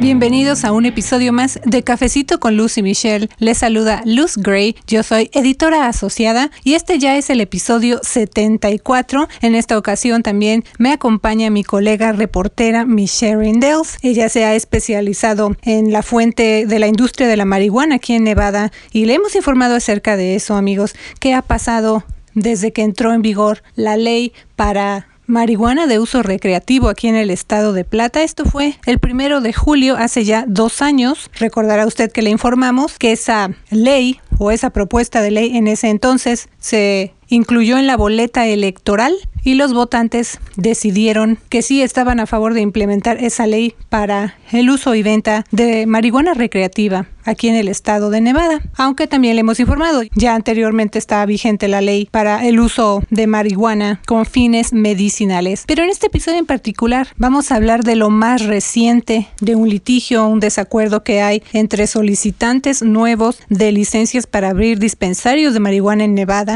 Bienvenidos a un episodio más de Cafecito con Luz y Michelle. Les saluda Luz Gray, yo soy editora asociada y este ya es el episodio 74. En esta ocasión también me acompaña mi colega reportera Michelle Rindels. Ella se ha especializado en la fuente de la industria de la marihuana aquí en Nevada y le hemos informado acerca de eso, amigos. ¿Qué ha pasado desde que entró en vigor la ley para marihuana de uso recreativo aquí en el estado de Plata. Esto fue el primero de julio, hace ya dos años. Recordará usted que le informamos que esa ley o esa propuesta de ley en ese entonces se incluyó en la boleta electoral y los votantes decidieron que sí estaban a favor de implementar esa ley para el uso y venta de marihuana recreativa aquí en el estado de Nevada. Aunque también le hemos informado, ya anteriormente estaba vigente la ley para el uso de marihuana con fines medicinales. Pero en este episodio en particular vamos a hablar de lo más reciente de un litigio, un desacuerdo que hay entre solicitantes nuevos de licencias para abrir dispensarios de marihuana en Nevada,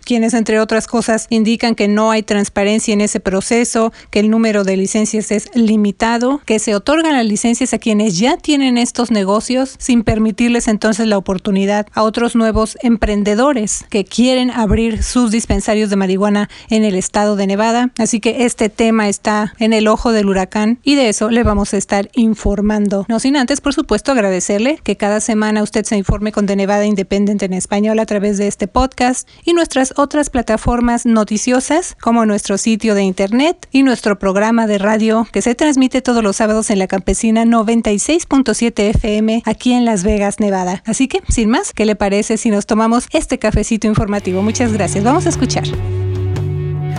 quienes entre otras cosas indican que no hay transparencia en ese proceso, que el número de licencias es limitado, que se otorgan las licencias a quienes ya tienen estos negocios sin permitir entonces la oportunidad a otros nuevos emprendedores que quieren abrir sus dispensarios de marihuana en el estado de Nevada. Así que este tema está en el ojo del huracán y de eso le vamos a estar informando. No sin antes, por supuesto, agradecerle que cada semana usted se informe con The Nevada Independent en español a través de este podcast y nuestras otras plataformas noticiosas como nuestro sitio de internet y nuestro programa de radio que se transmite todos los sábados en la campesina 96.7 FM aquí en Las Vegas. Nevada. Así que, sin más, ¿qué le parece si nos tomamos este cafecito informativo? Muchas gracias. Vamos a escuchar.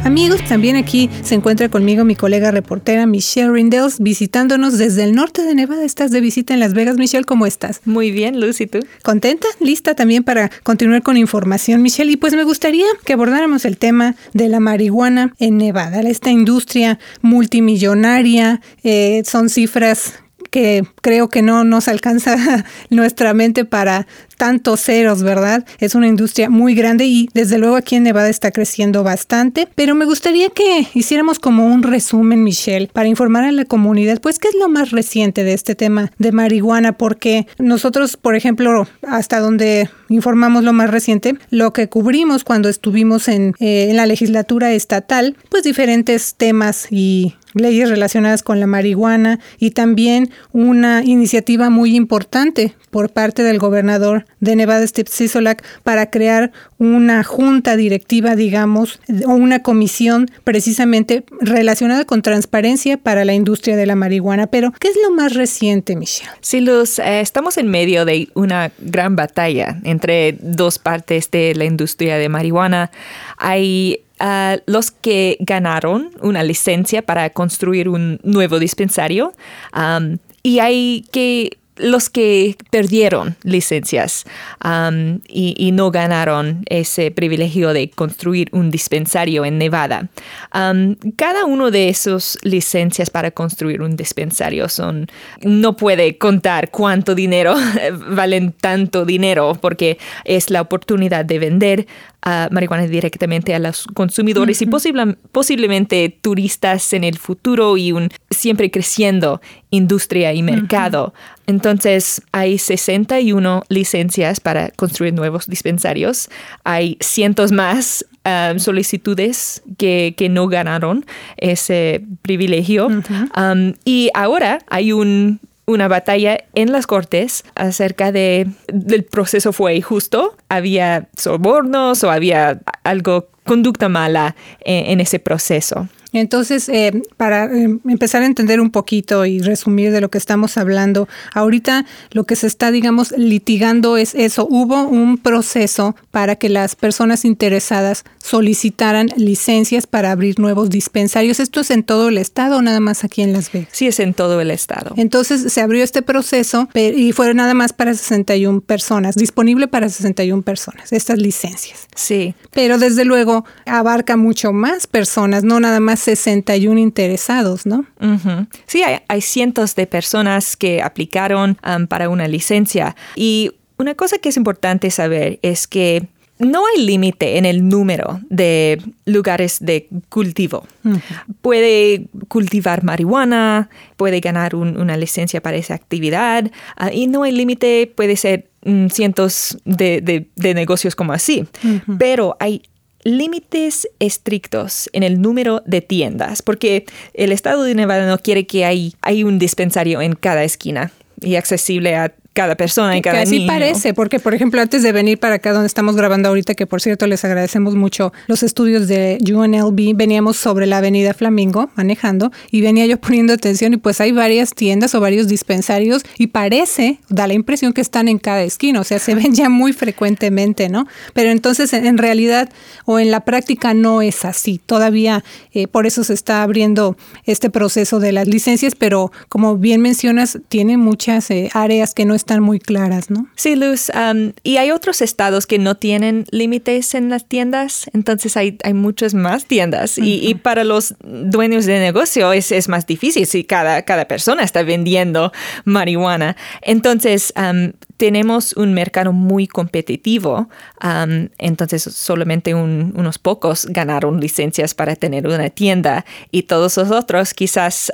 Amigos, también aquí se encuentra conmigo mi colega reportera Michelle Rindels visitándonos desde el norte de Nevada. Estás de visita en Las Vegas. Michelle, ¿cómo estás? Muy bien, Lucy, ¿tú? ¿Contenta? ¿Lista también para continuar con información, Michelle? Y pues me gustaría que abordáramos el tema de la marihuana en Nevada, esta industria multimillonaria. Eh, son cifras que creo que no nos alcanza nuestra mente para tantos ceros, ¿verdad? Es una industria muy grande y desde luego aquí en Nevada está creciendo bastante, pero me gustaría que hiciéramos como un resumen, Michelle, para informar a la comunidad, pues, ¿qué es lo más reciente de este tema de marihuana? Porque nosotros, por ejemplo, hasta donde informamos lo más reciente, lo que cubrimos cuando estuvimos en, eh, en la legislatura estatal, pues diferentes temas y leyes relacionadas con la marihuana y también una iniciativa muy importante por parte del gobernador de Nevada, Steve Sisolak, para crear una junta directiva, digamos, o una comisión precisamente relacionada con transparencia para la industria de la marihuana. Pero, ¿qué es lo más reciente, Michelle? Sí, Luz, eh, estamos en medio de una gran batalla entre dos partes de la industria de marihuana. Hay los que ganaron una licencia para construir un nuevo dispensario. Y hay que los que perdieron licencias um, y, no ganaron ese privilegio de construir un dispensario en Nevada. Um, cada uno de esos licencias para construir un dispensario son, no puede contar cuánto dinero valen tanto dinero porque es la oportunidad de vender marihuana directamente a los consumidores y posiblemente turistas en el futuro y un siempre creciendo industria y mercado. Entonces, hay 61 licencias para construir nuevos dispensarios. Hay cientos más um, solicitudes que, que, no ganaron ese privilegio. Um, y ahora hay un una batalla en las cortes acerca de del proceso fue injusto, había sobornos o había algo conducta mala en ese proceso. Entonces, eh, para eh, empezar a entender un poquito y resumir de lo que estamos hablando, ahorita lo que se está, digamos, litigando es eso. Hubo un proceso para que las personas interesadas solicitaran licencias para abrir nuevos dispensarios. ¿Esto es en todo el estado o nada más aquí en Las Vegas? Sí, es en todo el estado. Entonces, se abrió este proceso y fue nada más para 61 personas, disponible para 61 personas, estas licencias. Sí. Pero desde luego abarca mucho más personas, no nada más 61 interesados, ¿no? Sí, hay, cientos de personas que aplicaron um, para una licencia. Y una cosa que es importante saber es que no hay límite en el número de lugares de cultivo. Puede cultivar marihuana, puede ganar una licencia para esa actividad ah, y no hay límite, puede ser mm, cientos de, negocios como así. Pero hay límites estrictos en el número de tiendas, porque el estado de Nevada no quiere que hay, un dispensario en cada esquina y accesible a cada persona y cada que así parece, porque por ejemplo antes de venir para acá donde estamos grabando ahorita, que por cierto les agradecemos mucho los estudios de UNLV, veníamos sobre la avenida Flamingo manejando y venía yo poniendo atención y pues hay varias tiendas o varios dispensarios y parece, da la impresión que están en cada esquina, o sea, se ven ya muy frecuentemente, ¿no? Pero entonces en realidad o en la práctica no es así, todavía eh, por eso se está abriendo este proceso de las licencias, pero como bien mencionas, tiene muchas eh, áreas que no están muy claras, ¿no? Sí, Luz. y hay otros estados que no tienen límites en las tiendas, entonces hay, hay muchas más tiendas. y, para los dueños de negocio es, es, más difícil si cada, cada persona está vendiendo marihuana. Entonces, tenemos un mercado muy competitivo, entonces solamente unos pocos ganaron licencias para tener una tienda y todos los otros quizás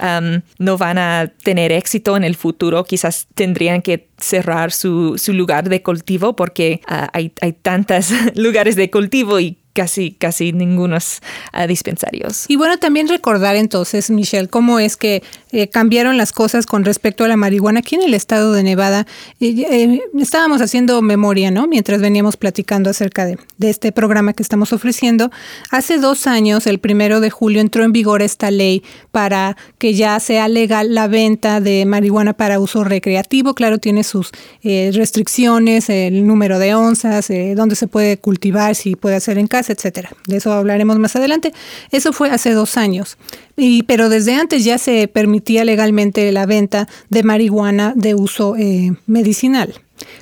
no van a tener éxito en el futuro, quizás tendrían que cerrar su, lugar de cultivo porque ah, hay, hay tantos lugares de cultivo y casi, casi ningunos uh, dispensarios. Y bueno, también recordar entonces, Michelle, cómo es que eh, cambiaron las cosas con respecto a la marihuana aquí en el estado de Nevada. Eh, estábamos haciendo memoria, ¿no? Mientras veníamos platicando acerca de, este programa que estamos ofreciendo. Hace dos años, el primero de julio, entró en vigor esta ley para que ya sea legal la venta de marihuana para uso recreativo. Claro, tiene sus eh, restricciones, el número de onzas, dónde se puede cultivar, si puede hacer en casa etcétera. De eso hablaremos más adelante. Eso fue hace dos años. Y, pero desde antes ya se permitía legalmente la venta de marihuana de uso eh, medicinal.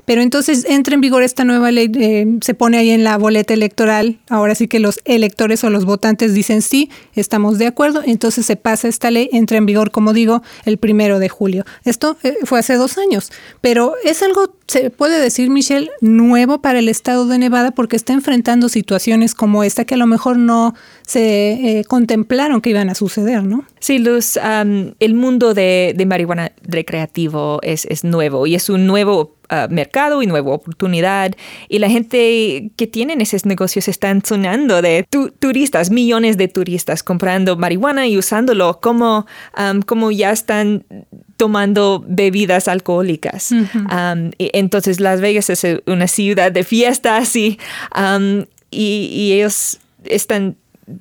Pero entonces entra en vigor esta nueva ley, eh, se pone ahí en la boleta electoral, ahora sí que los electores o los votantes dicen sí, estamos de acuerdo, entonces se pasa esta ley, entra en vigor, como digo, el primero de julio. Esto eh, fue hace dos años, pero es algo, se puede decir, Michelle, nuevo para el estado de Nevada porque está enfrentando situaciones como esta que a lo mejor no se eh, contemplaron que iban a suceder, ¿no? Sí, Luz, el mundo de, marihuana recreativo es, es nuevo y es un nuevo Uh, mercado y nueva oportunidad. Y la gente que tienen esos negocios están sonando de turistas, millones de turistas comprando marihuana y usándolo como, um, como ya están tomando bebidas alcohólicas. Um, entonces Las Vegas es una ciudad de fiestas y, um, y, y ellos están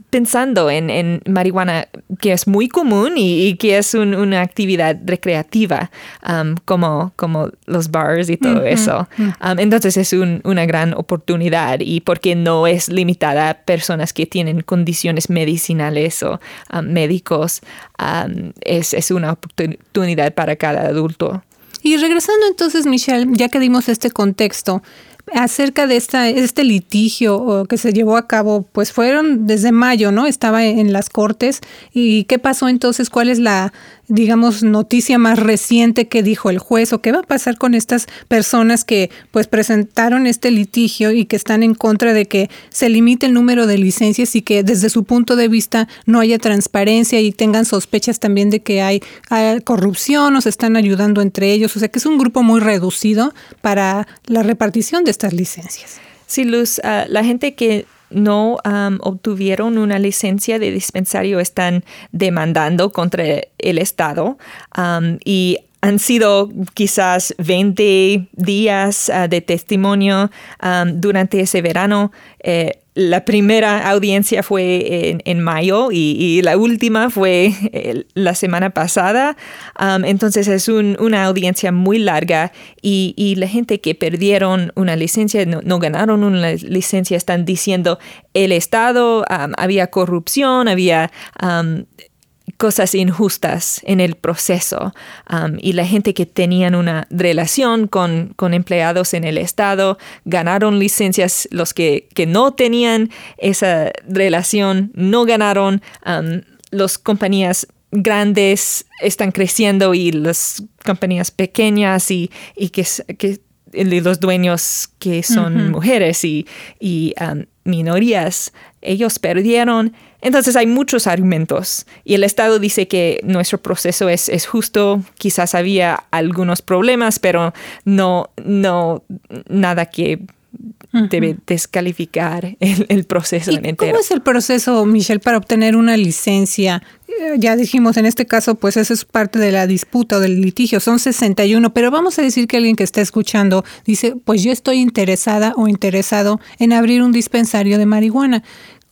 pensando en, marihuana que es muy común y, que es una actividad recreativa um, como, como los bars y todo eso. Um, entonces es una gran oportunidad y porque no es limitada a personas que tienen condiciones medicinales o um, médicos, es, es una oportunidad para cada adulto. Y regresando entonces, Michelle, ya que dimos este contexto, acerca de esta, este litigio que se llevó a cabo, pues fueron desde mayo, ¿no? Estaba en las cortes. ¿Y qué pasó entonces? ¿Cuál es la, digamos, noticia más reciente que dijo el juez o qué va a pasar con estas personas que pues presentaron este litigio y que están en contra de que se limite el número de licencias y que desde su punto de vista no haya transparencia y tengan sospechas también de que hay, corrupción o se están ayudando entre ellos, o sea que es un grupo muy reducido para la repartición de estas licencias. Sí, Luz, ah, la gente que no obtuvieron una licencia de dispensario están demandando contra el Estado y han sido quizás 20 días ah, de testimonio durante ese verano. Eh, la primera audiencia fue en, mayo y, la última fue eh, la semana pasada. Entonces es una audiencia muy larga y, la gente que perdieron una licencia, no, ganaron una licencia, están diciendo el Estado, había corrupción, había... cosas injustas en el proceso um, y la gente que tenían una relación con, con, empleados en el Estado ganaron licencias, los que, que no tenían esa relación no ganaron. Um, las compañías grandes están creciendo y las compañías pequeñas y, y que, que los dueños que son mujeres y, y um, minorías, ellos perdieron. Entonces hay muchos argumentos y el Estado dice que nuestro proceso es, es justo, quizás había algunos problemas, pero no, no nada que debe descalificar el, proceso ¿Y entero. ¿Cómo es el proceso, Michelle, para obtener una licencia? Eh, ya dijimos, en este caso, pues eso es parte de la disputa o del litigio, son 61, pero vamos a decir que alguien que está escuchando dice, pues yo estoy interesada o interesado en abrir un dispensario de marihuana.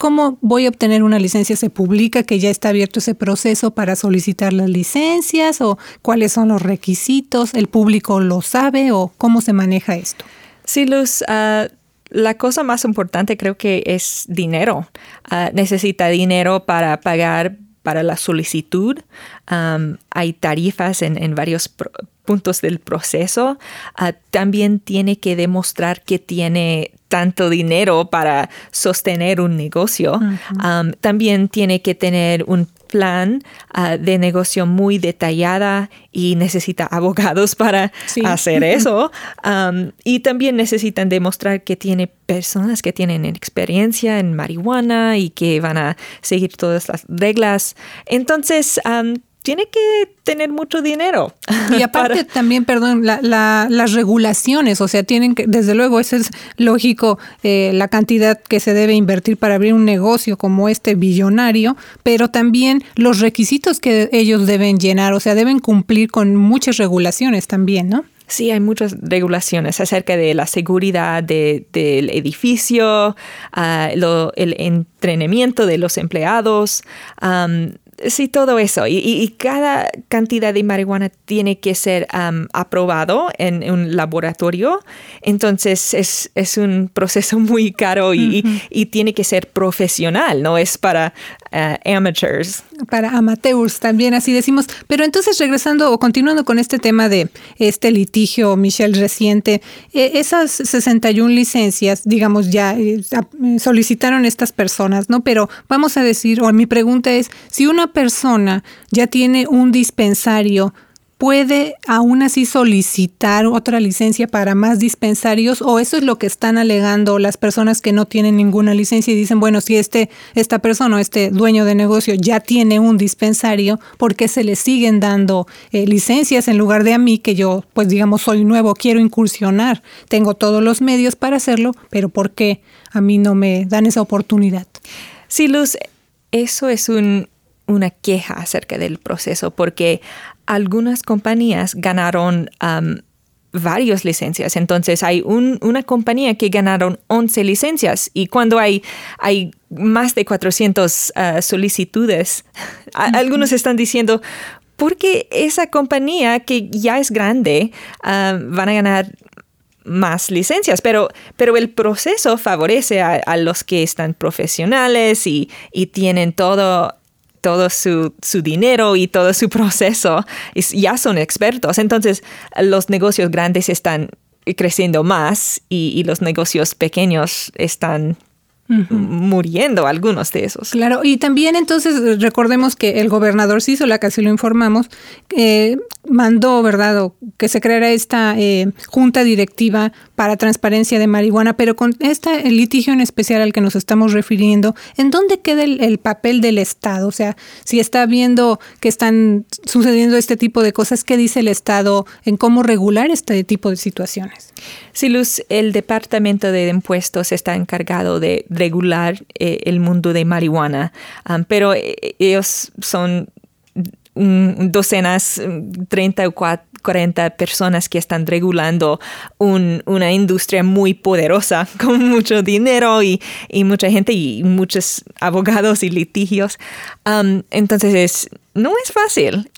¿Cómo voy a obtener una licencia? ¿Se publica que ya está abierto ese proceso para solicitar las licencias? ¿O cuáles son los requisitos? ¿El público lo sabe? ¿O cómo se maneja esto? Sí, Luz, ah, la cosa más importante creo que es dinero. Ah, necesita dinero para pagar para la solicitud. hay tarifas en, varios puntos del proceso. Ah, también tiene que demostrar que tiene tanto dinero para sostener un negocio. también tiene que tener un plan ah, de negocio muy detallada y necesita abogados para hacer eso. y también necesitan demostrar que tiene personas que tienen experiencia en marihuana y que van a seguir todas las reglas. Entonces, tiene que tener mucho dinero. Y aparte también, perdón, las regulaciones, o sea, tienen que, desde luego, eso es lógico, eh, la cantidad que se debe invertir para abrir un negocio como este billonario, pero también los requisitos que ellos deben llenar, o sea, deben cumplir con muchas regulaciones también, ¿no? Sí, hay muchas regulaciones acerca de la seguridad del edificio, ah, el entrenamiento de los empleados. Sí, todo eso. Y, cada cantidad de marihuana tiene que ser aprobado en un laboratorio. Entonces es, un proceso muy caro y, tiene que ser profesional, no es para uh, amateurs. Para amateurs también, así decimos. Pero entonces regresando o continuando con este tema de este litigio, Michelle, reciente, eh, esas 61 licencias, digamos, ya eh, solicitaron estas personas, ¿no? Pero vamos a decir, o mi pregunta es, si una persona ya tiene un dispensario, ¿puede aún así solicitar otra licencia para más dispensarios o eso es lo que están alegando las personas que no tienen ninguna licencia y dicen, bueno, si este, esta persona o este dueño de negocio ya tiene un dispensario, ¿por qué se le siguen dando eh, licencias en lugar de a mí que yo, pues digamos, soy nuevo, quiero incursionar, tengo todos los medios para hacerlo, pero ¿por qué a mí no me dan esa oportunidad? Sí, Luz, eso es un, una queja acerca del proceso porque algunas compañías ganaron um, varias licencias. Entonces hay una compañía que ganaron 11 licencias y cuando hay, hay más de 400 uh, solicitudes, algunos están diciendo, porque esa compañía que ya es grande uh, van a ganar más licencias, pero, pero el proceso favorece a, los que están profesionales y, y tienen todo todo su, dinero y todo su proceso, ya son expertos. Entonces, los negocios grandes están creciendo más y, y los negocios pequeños están muriendo algunos de esos. Claro, y también entonces recordemos que el gobernador la que así lo informamos, eh, mandó, ¿verdad?, que se creara esta eh, junta directiva para transparencia de marihuana, pero con este litigio en especial al que nos estamos refiriendo, ¿en dónde queda el, papel del Estado? O sea, si está viendo que están sucediendo este tipo de cosas, ¿qué dice el Estado en cómo regular este tipo de situaciones? Sí, Luz, el Departamento de Impuestos está encargado de regular eh, el mundo de marihuana, pero eh, ellos son docenas, 30 o 40 personas que están regulando una industria muy poderosa con mucho dinero y, mucha gente y muchos abogados y litigios. Entonces, no es fácil.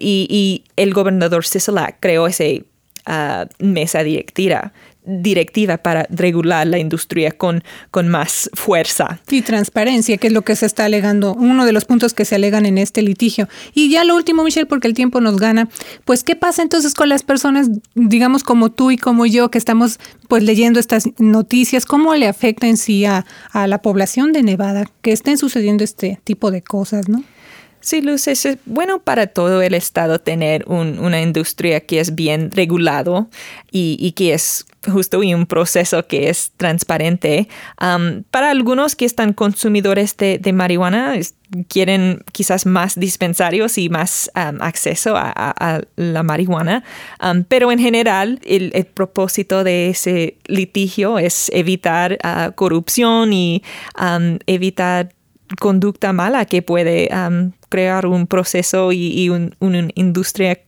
Y, el gobernador Sisolak creó esa uh, mesa directiva directiva para regular la industria con, con más fuerza. Y transparencia, que es lo que se está alegando, uno de los puntos que se alegan en este litigio. Y ya lo último, Michelle, porque el tiempo nos gana, pues ¿qué pasa entonces con las personas, digamos como tú y como yo, que estamos pues leyendo estas noticias? ¿Cómo le afecta en sí a, a la población de Nevada que estén sucediendo este tipo de cosas, no? Sí, Luz, es bueno para todo el Estado tener una industria que es bien regulado y, que es justo y un proceso que es transparente. para algunos que están consumidores de, marihuana, quieren quizás más dispensarios y más acceso a, la marihuana, pero en general el, propósito de ese litigio es evitar ah, corrupción y evitar conducta mala que puede crear un proceso y, una industria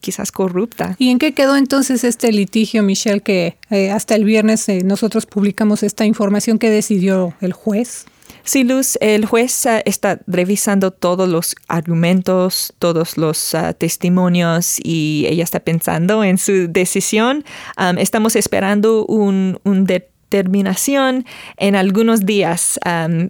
quizás corrupta. ¿Y en qué quedó entonces este litigio, Michelle, que eh, hasta el viernes eh, nosotros publicamos esta información que decidió el juez? Sí, Luz, el juez ah, está revisando todos los argumentos, todos los ah, testimonios y ella está pensando en su decisión. estamos esperando un, un determinación en algunos días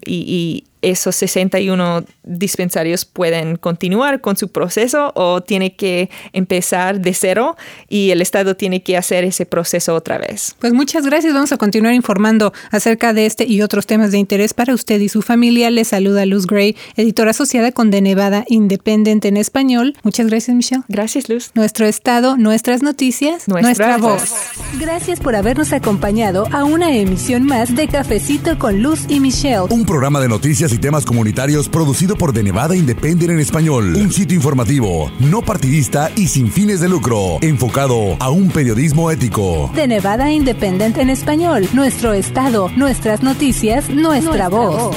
y esos 61 dispensarios pueden continuar con su proceso o tiene que empezar de cero y el Estado tiene que hacer ese proceso otra vez. Pues muchas gracias. Vamos a continuar informando acerca de este y otros temas de interés para usted y su familia. Le saluda Luz Gray, editora asociada con De Nevada Independent en español. Muchas gracias, Michelle. Gracias, Luz. Nuestro Estado, nuestras noticias, nuestra, voz. Gracias por habernos acompañado a una emisión más de Cafecito con Luz y Michelle. Un programa de noticias y temas comunitarios producido por De Nevada Independent en español. Un sitio informativo, no partidista y sin fines de lucro, enfocado a un periodismo ético. De Nevada Independent en español. Nuestro estado, nuestras noticias, nuestra, voz.